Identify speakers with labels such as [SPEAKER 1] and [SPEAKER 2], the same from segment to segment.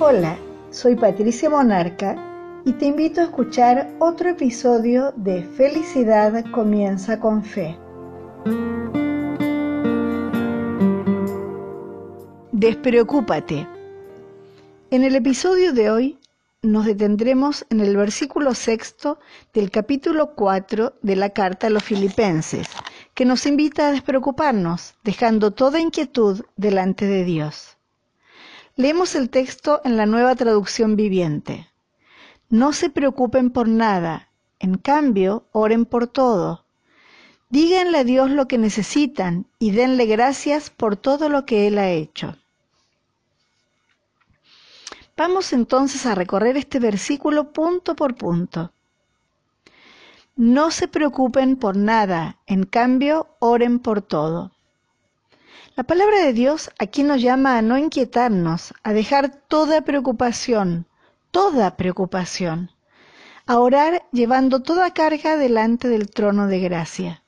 [SPEAKER 1] Hola, soy Patricia Monarca y te invito a escuchar otro episodio de Felicidad comienza con fe. Despreocúpate. En el episodio de hoy nos detendremos en el versículo sexto del capítulo 4 de la carta a los filipenses, que nos invita a despreocuparnos, dejando toda inquietud delante de Dios. Leemos el texto en la nueva traducción viviente. No se preocupen por nada, en cambio, oren por todo. Díganle a Dios lo que necesitan y denle gracias por todo lo que Él ha hecho. Vamos entonces a recorrer este versículo punto por punto. No se preocupen por nada, en cambio, oren por todo. La palabra de Dios aquí nos llama a no inquietarnos, a dejar toda preocupación, toda preocupación, a orar llevando toda carga delante del trono de gracia.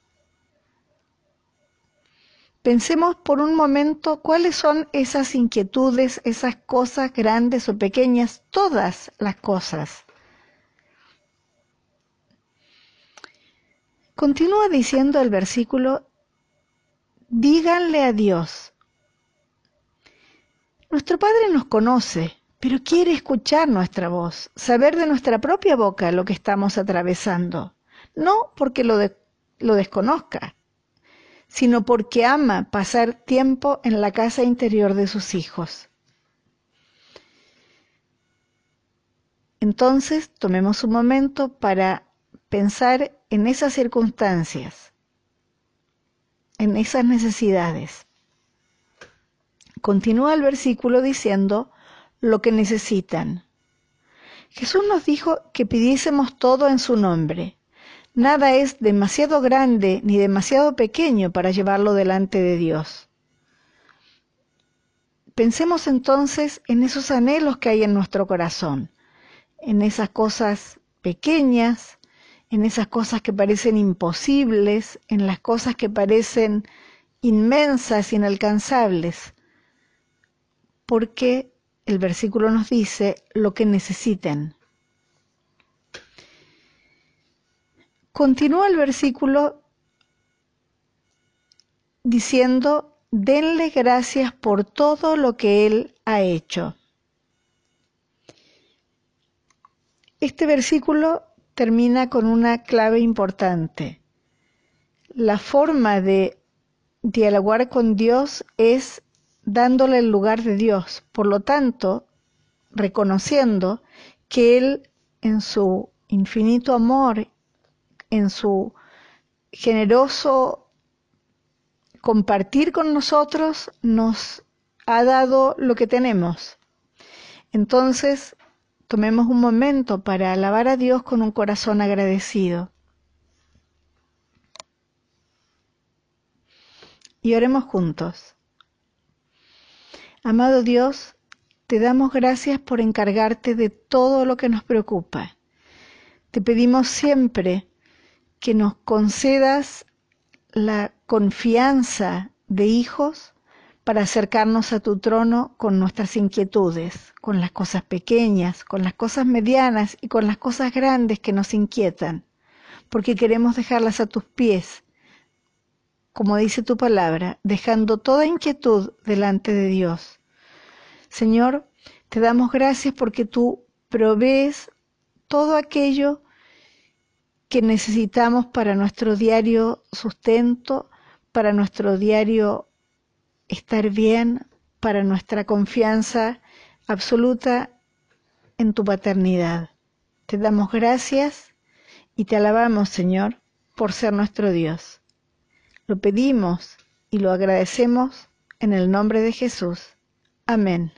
[SPEAKER 1] Pensemos por un momento cuáles son esas inquietudes, esas cosas grandes o pequeñas, todas las cosas. Continúa diciendo el versículo díganle a Dios. Nuestro Padre nos conoce, pero quiere escuchar nuestra voz, saber de nuestra propia boca lo que estamos atravesando, no porque lo, lo desconozca, sino porque ama pasar tiempo en la casa interior de sus hijos. Entonces, tomemos un momento para pensar en esas circunstancias en esas necesidades. Continúa el versículo diciendo lo que necesitan. Jesús nos dijo que pidiésemos todo en su nombre. Nada es demasiado grande ni demasiado pequeño para llevarlo delante de Dios. Pensemos entonces en esos anhelos que hay en nuestro corazón, en esas cosas pequeñas, en esas cosas que parecen imposibles, en las cosas que parecen inmensas, inalcanzables, porque el versículo nos dice lo que necesiten. Continúa el versículo diciendo, denle gracias por todo lo que Él ha hecho. Este versículo termina con una clave importante. La forma de dialogar con Dios es dándole el lugar de Dios, por lo tanto, reconociendo que Él en su infinito amor, en su generoso compartir con nosotros, nos ha dado lo que tenemos. Entonces, Tomemos un momento para alabar a Dios con un corazón agradecido. Y oremos juntos. Amado Dios, te damos gracias por encargarte de todo lo que nos preocupa. Te pedimos siempre que nos concedas la confianza de hijos para acercarnos a tu trono con nuestras inquietudes, con las cosas pequeñas, con las cosas medianas y con las cosas grandes que nos inquietan, porque queremos dejarlas a tus pies, como dice tu palabra, dejando toda inquietud delante de Dios. Señor, te damos gracias porque tú provees todo aquello que necesitamos para nuestro diario sustento, para nuestro diario estar bien para nuestra confianza absoluta en tu paternidad. Te damos gracias y te alabamos, Señor, por ser nuestro Dios. Lo pedimos y lo agradecemos en el nombre de Jesús. Amén.